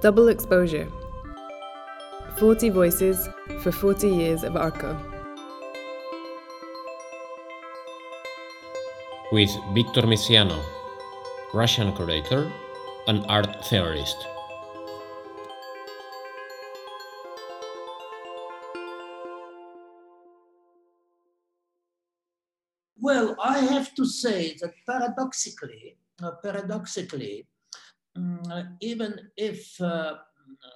Double Exposure 40 Voices for 40 Years of ARCO. With Victor Misiano, Russian curator and art theorist. Well, I have to say that paradoxically, uh, paradoxically, even if uh,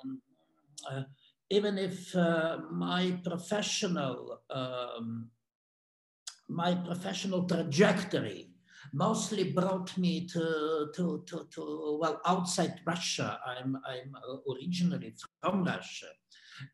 um, uh, even if uh, my professional um, my professional trajectory mostly brought me to, to, to, to, well, outside Russia. I'm, I'm originally from Russia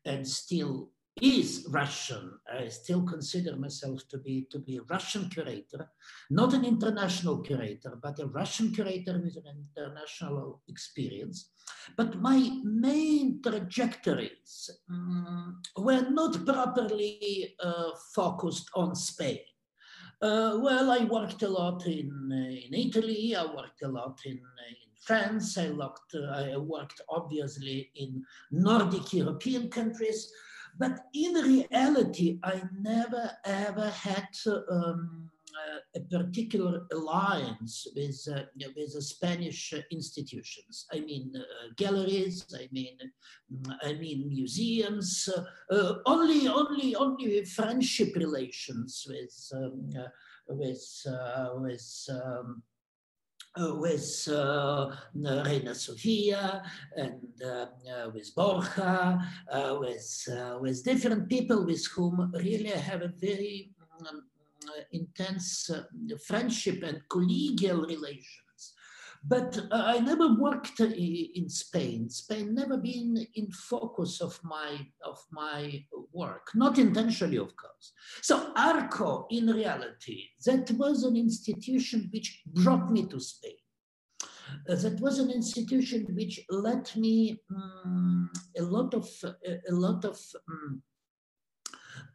and still is Russian. I still consider myself to be to be a Russian curator, not an international curator, but a Russian curator with an international experience. But my main trajectories um, were not properly uh, focused on Spain. Uh, well, I worked a lot in, in Italy, I worked a lot in, in France, I worked, uh, I worked obviously in Nordic European countries, but in reality, I never ever had um, uh, a particular alliance with uh, with the Spanish institutions. I mean uh, galleries. I mean I mean museums. Uh, only only only friendship relations with um, uh, with uh, with. Um, uh, Uh, with uh, uh, Reina Sofia and uh, uh with Borja, with, with different people with whom really I have a very um, intense friendship and collegial relation. But uh, I never worked in Spain. Spain never been in focus of my of my work, not intentionally, of course. So ARCO, in reality, that was an institution which brought me to Spain. Uh, that was an institution which let me um, a lot of a lot of um,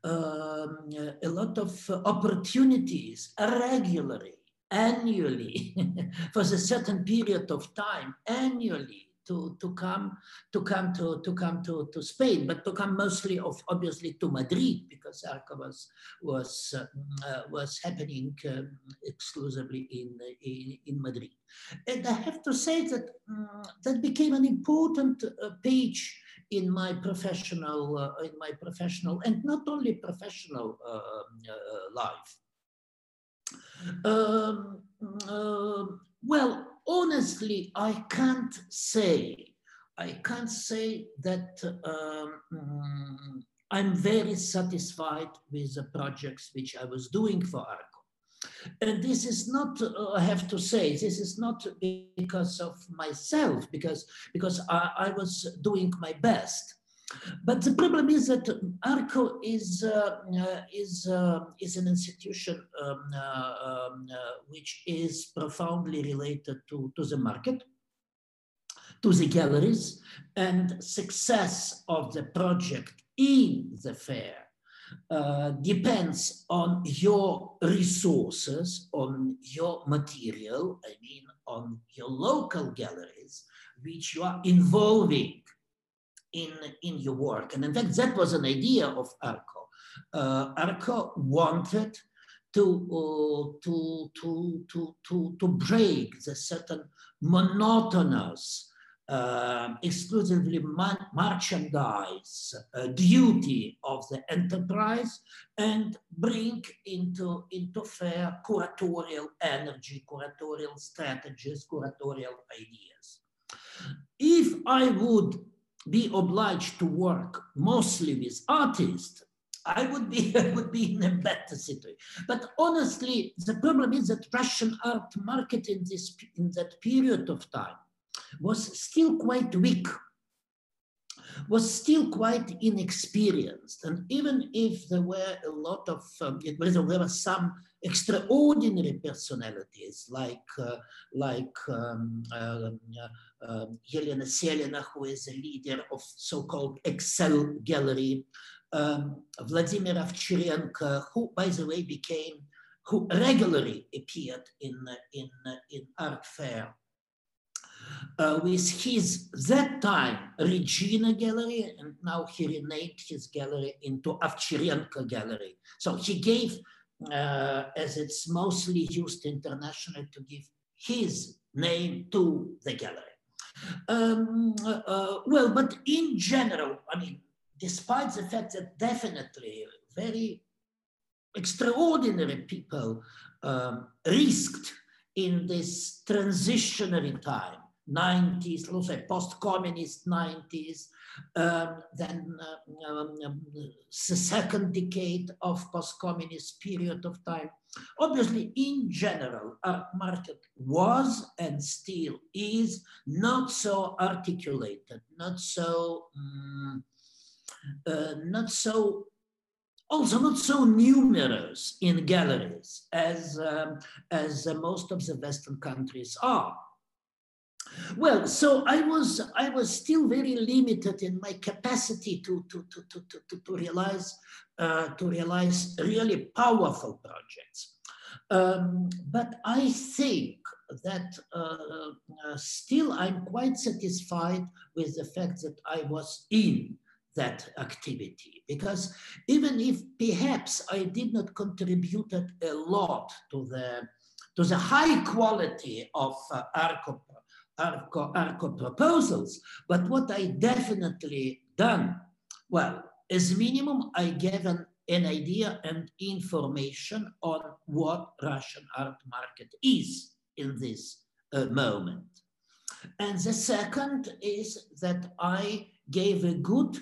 um, a lot of opportunities regularly annually for a certain period of time annually to, to come to come to, to come to, to Spain, but to come mostly of obviously to Madrid because ARCO was was uh, was happening um, exclusively in, in, in Madrid, and I have to say that um, that became an important uh, page in my professional uh, in my professional and not only professional uh, uh, life. Um, uh, well, honestly, I can't say. I can't say that um, I'm very satisfied with the projects which I was doing for ARCO. And this is not, uh, I have to say, this is not because of myself, because, because I, I was doing my best. But the problem is that ARCO is, uh, uh, is, uh, is an institution um, um, which is profoundly related to, to the market, to the galleries, and success of the project in the fair uh, depends on your resources, on your material, I mean, on your local galleries, which you are involving in, in your work. And in fact, that was an idea of ARCO. Uh, ARCO wanted to, uh, to, to, to, to, to break the certain monotonous, uh, exclusively merchandise uh, duty of the enterprise and bring into, into fair curatorial energy, curatorial strategies, curatorial ideas. If I would be obliged to work mostly with artists, I would be I would be in a better situation. But honestly, the problem is that Russian art market in this in that period of time was still quite weak, was still quite inexperienced, and even if there were a lot of um, there were some extraordinary personalities like uh, like um, uh, uh, Elena Selina, who is a leader of so-called XL Gallery, um, Vladimir Ovcharenko, who, by the way, became who regularly appeared in in in art fair. Uh, with his that time Regina Gallery, and now he renamed his gallery into Ovcharenko Gallery. So he gave, uh, as it's mostly used internationally, to give his name to the gallery. Um, uh, well, but in general, I mean, despite the fact that definitely very extraordinary people um, risked in this transitionary time 90s, let's say post-communist 90s, um, then uh, um, um, the second decade of post-communist period of time. Obviously, in general, art market was and still is not so articulated, not so, um, uh, not so also not so numerous in galleries as, um, as uh, most of the Western countries are. Well, so I was I was still very limited in my capacity to to to to to, to realize uh, to realize really powerful projects. Um, but I think that uh, uh, still I'm quite satisfied with the fact that I was in that activity because even if perhaps I did not contribute a lot to the to the high quality of uh, ARCO ARCO, ARCO proposals, but what I definitely done, well, as minimum, I gave an, an idea and information on what Russian art market is in this uh, moment. And the second is that I gave a good,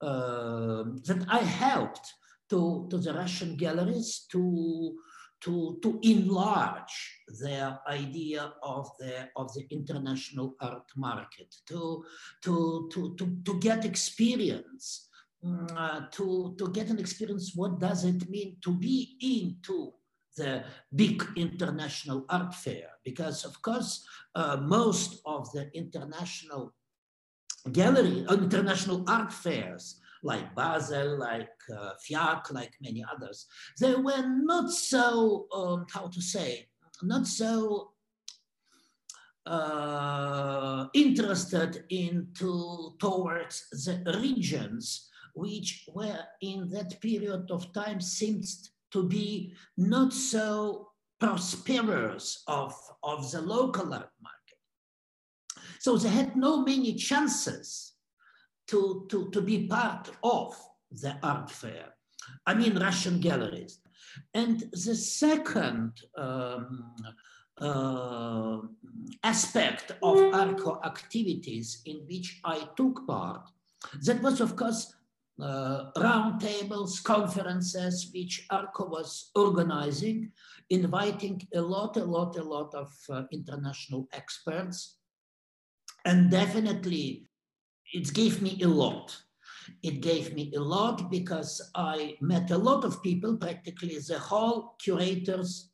uh, that I helped to, to the Russian galleries to to, to enlarge their idea of the, of the international art market, to, to, to, to, to get experience, mm, uh, to, to get an experience, what does it mean to be into the big international art fair? Because of course, uh, most of the international gallery, uh, international art fairs like Basel, like uh, FIAC, like many others, they were not so, um, how to say, not so uh, interested into towards the regions which were in that period of time seemed to be not so prosperous of, of the local market. So they had no many chances to, to, to be part of the art fair. I mean, Russian galleries. And the second um, uh, aspect of ARCO activities in which I took part, that was, of course, uh, roundtables, conferences, which ARCO was organizing, inviting a lot, a lot, a lot of uh, international experts. And definitely it gave me a lot. It gave me a lot because I met a lot of people, practically the whole curators,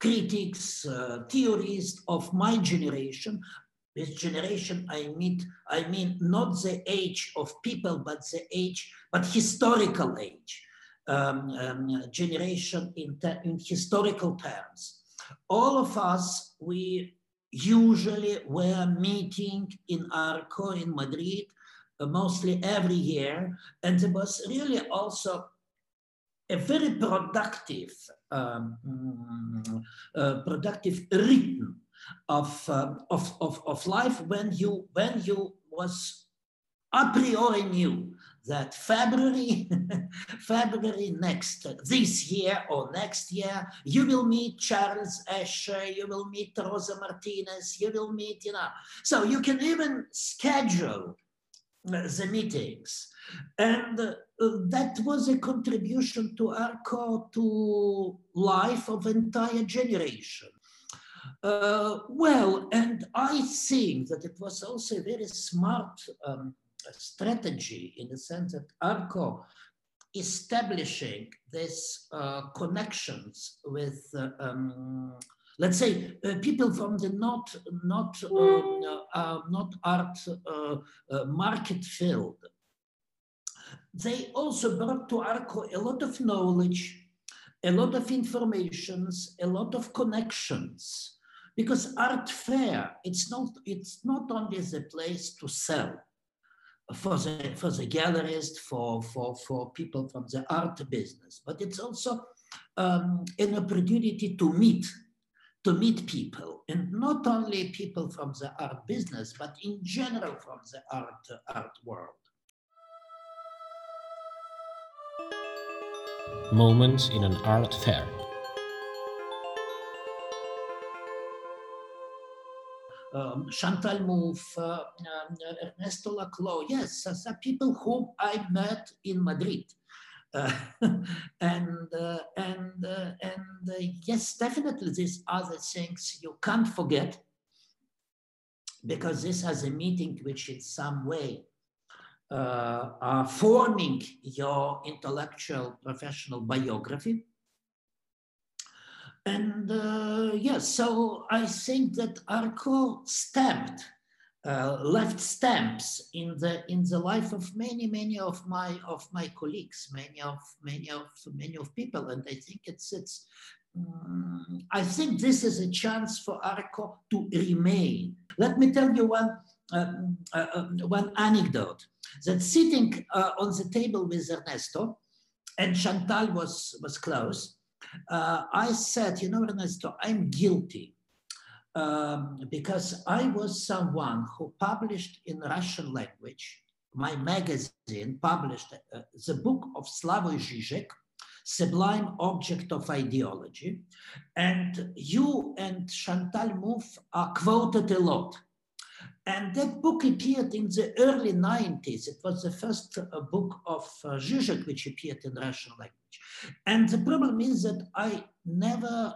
critics, uh, theorists of my generation. This generation, I mean, I mean not the age of people, but the age, but historical age, um, um, generation in, in historical terms. All of us, we usually we're meeting in Arco in Madrid uh, mostly every year. And it was really also a very productive, um, mm, uh, productive rhythm of, uh, of, of, of life when you, when you was a priori knew that February, February next, this year or next year, you will meet Charles Esche, you will meet Rosa Martinez, you will meet, you know, so you can even schedule uh, the meetings. And uh, that was a contribution to ARCO to life of entire generation. Uh, well, and I think that it was also a very smart um, strategy in the sense that ARCO establishing these uh, connections with, uh, um, let's say, uh, people from the not not um, uh, not art uh, uh, market field. They also brought to ARCO a lot of knowledge, a lot of informations, a lot of connections because art fair, it's not, it's not only the place to sell for the, for the gallerist, for, for, for people from the art business, but it's also um, an opportunity to meet, to meet people, and not only people from the art business, but in general from the art, art world. Moments in an art fair. Um, Chantal Mouffe, uh, um, Ernesto Laclau, yes, some people whom I met in Madrid. Uh, and uh, and uh, and uh, yes, definitely these other things you can't forget because this has a meeting which in some way uh, are forming your intellectual professional biography and uh, yes, so I think that Arco stamped, uh, left stamps in the in the life of many many of my of my colleagues, many of many of many of people, and I think it's it's. Um, I think this is a chance for Arco to remain. Let me tell you one um, uh, one anecdote. That sitting uh, on the table with Ernesto, and Chantal was was close uh, I said, you know, Ernesto, I'm guilty um, because I was someone who published in Russian language, my magazine published uh, the book of Slavoj Žižek, Sublime Object of Ideology. And you and Chantal Mouffe are quoted a lot. And that book appeared in the early 90s. It was the first uh, book of uh, Zizek which appeared in Russian language. And the problem is that I never,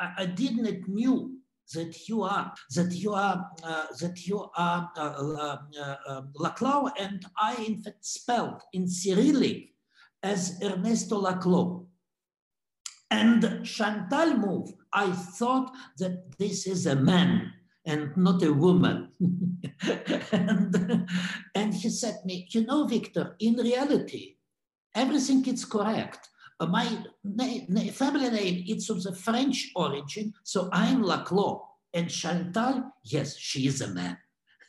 I, I didn't knew that you are, that you are, uh, that you are uh, uh, um, Laclau, and I in fact spelled in Cyrillic as Ernesto Laclau. And Chantal Mouffe, I thought that this is a man and not a woman. and, and he said me, you know, Victor, in reality, everything is correct. Uh, my na- family name it's of the French origin, so I'm Laclau. And Chantal, yes, she is a man.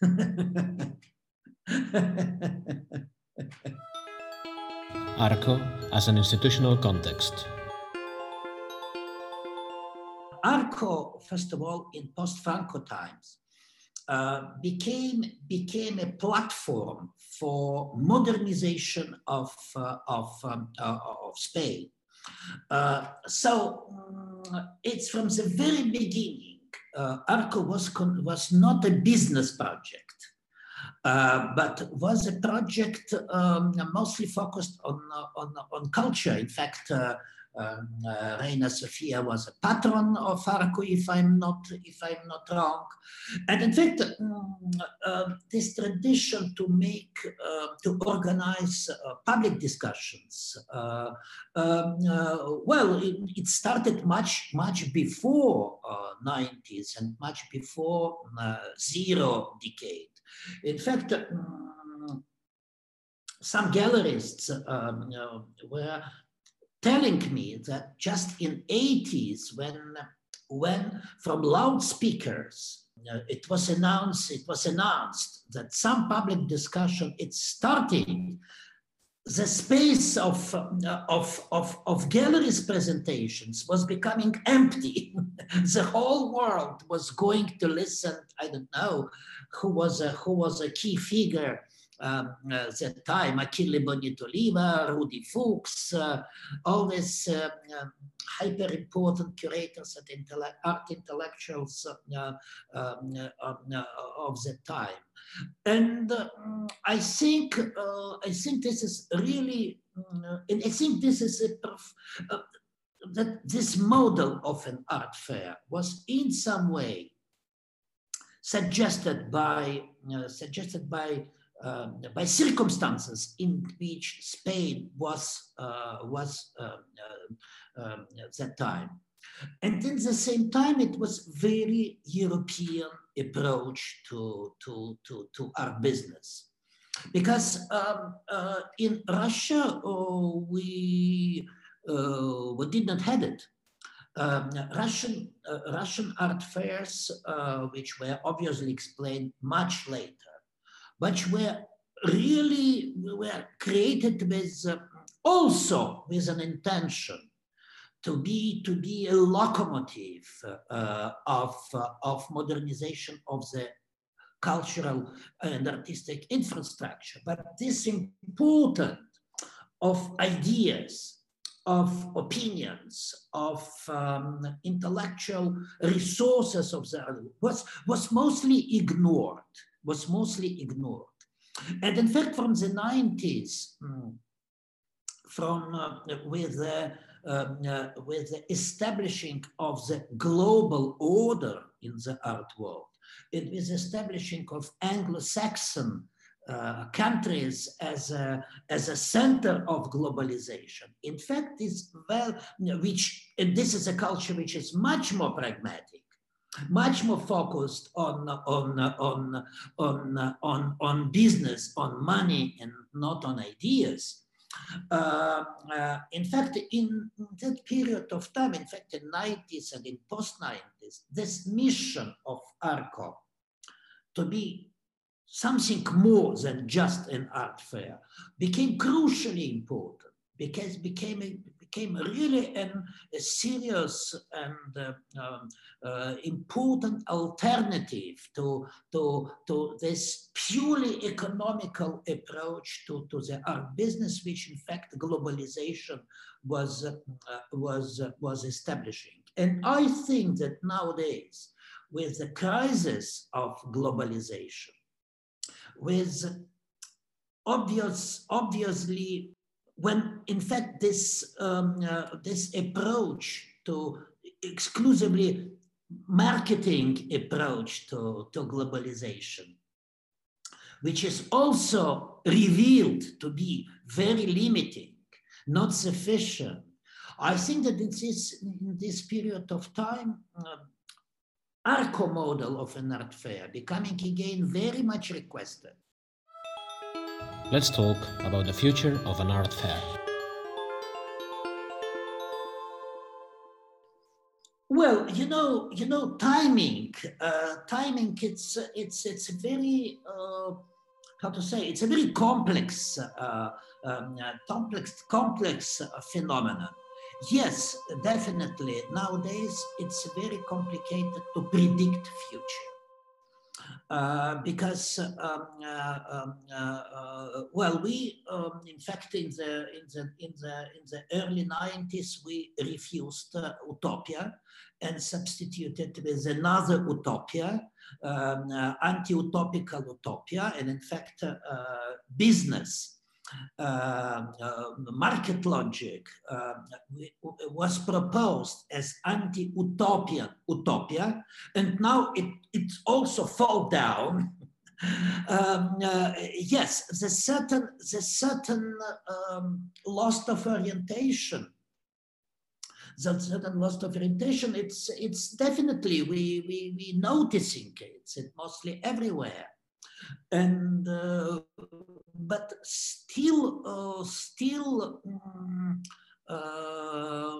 Arco as an institutional context. Arco, first of all, in post-Franco times, uh, became became a platform for modernization of uh, of, um, uh, of Spain. Uh, so um, it's from the very beginning. Uh, Arco was was not a business project, but was a project um, mostly focused on on on culture. In fact um, uh, Reina Sofia was a patron of Arco, if I'm not if I'm not wrong, and in fact, um, uh, this tradition to make uh, to organize uh, public discussions, uh, um, uh, well, it, it, started much much before 90s and much before zero decade. In fact. Um, some gallerists um, you know, were telling me that just in 80s when when from loudspeakers uh, it was announced it was announced that some public discussion it's starting the space of, of, of, of galleries presentations was becoming empty. the whole world was going to listen. I don't know who was a, who was a key figure um, uh, that time, Achille Bonito-Oliva, Rudi Fuchs, uh, all these uh, um, hyper important curators and art intellectuals um, uh, of the time. And um, I think I think this is really, and I think this is a that this model of an art fair was in some way suggested by uh, suggested by um, by circumstances in which Spain was uh, was uh, uh, um, at that time. And at the same time, it was very European approach to, to, to, to our business. Because um, uh, in Russia, uh, we, uh, we did not have it. um, Russian, uh, Russian art fairs, uh, which were obviously explained much later, but were really were created with uh, also with an intention to be to be a locomotive uh, of uh, of modernization of the cultural and artistic infrastructure. But this important of ideas, of opinions, of um, intellectual resources of the was was mostly ignored. Was mostly ignored. And in fact, from the 90s, mm, from uh, with the um, uh, with the establishing of the global order in the art world, it was establishing of Anglo-Saxon uh, countries as a, as a center of globalization. In fact, this well, which and this is a culture which is much more pragmatic much more focused on, on, on, on, on, on business, on money, and not on ideas. Uh, uh, in fact, in that period of time, in fact, in 90s and in post 90s, this mission of ARCO to be something more than just an art fair became crucially important because became a, became really an, a serious and uh, um, uh, important alternative to, to, to this purely economical approach to, to the art business, which in fact globalization was, uh, was, was establishing. And I think that nowadays, with the crisis of globalization, with obvious, obviously when in fact this, um, uh, this approach to exclusively marketing approach to, to globalization, which is also revealed to be very limiting, not sufficient. I think that in this, in this period of time, uh, ARCO model of an art fair becoming again very much requested let's talk about the future of an art fair. Well, you know, you know, timing, uh, timing. It's it's it's a very uh, how to say. It's a very complex, uh, um, complex, complex phenomenon. Yes, definitely. Nowadays, it's very complicated to predict future. Uh, because um, uh, um, uh, well, we um, in fact in the in the in the in the early 90s we refused utopia and substituted with another utopia, um, anti-utopical utopia, and in fact business uh, uh, market logic uh, was proposed as anti-utopian utopia, and now it, it also fall down. um, yes, the certain, the certain um, loss of orientation The certain loss of orientation, it's it's definitely we we we noticing it. It's mostly everywhere and uh, but still uh, still um, uh,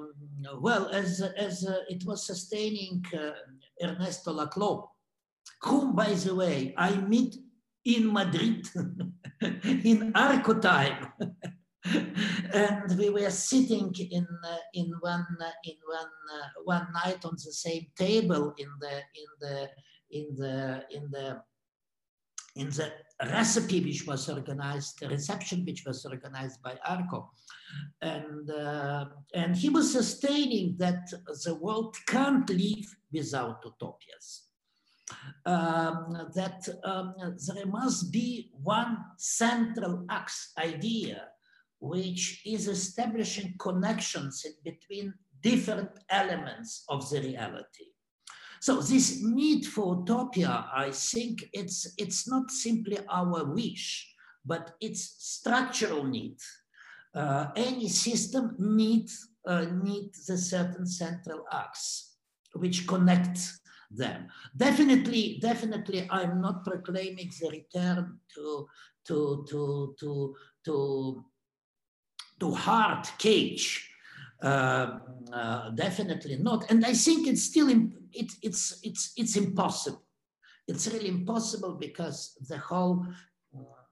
well as as uh, it was sustaining uh, Ernesto Laclau whom by the way I meet in Madrid in Arco time. And we were sitting in uh, in one in one one night on the same table in the in the in the in the in the recipe which was organized, the reception which was organized by Arco. And, uh, and he was sustaining that the world can't live without utopias. Um, that um, there must be one central axe idea which is establishing connections between different elements of the reality. So this need for utopia, I think it's, it's not simply our wish, but it's structural need. Uh, any system needs uh, needs a certain central axe which connects them. Definitely, definitely, I'm not proclaiming the return to to to to to to hard cage definitely not. And I think it's still it, it's it's it's impossible. It's really impossible because the whole uh,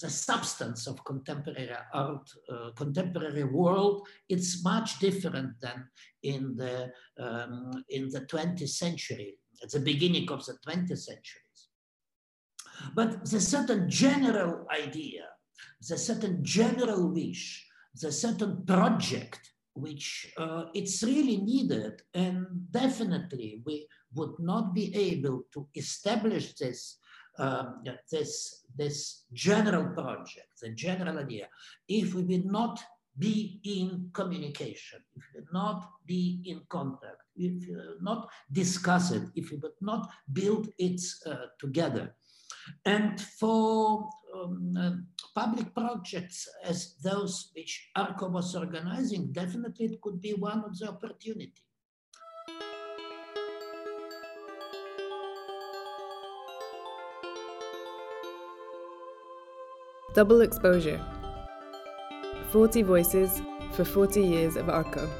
the substance of contemporary art, uh, contemporary world, it's much different than in the um, in the 20th century, at the beginning of the 20th centuries. But the certain general idea, the certain general wish, the certain project which uh, it's really needed. And definitely we would not be able to establish this um, this this general project the general idea if we will not be in communication if we will not be in contact if we will not discuss it if we will not build it uh, together and for um, uh, public projects as those which ARCO was organizing, definitely it could be one of the opportunity. Double exposure. 40 voices for 40 years of ARCO.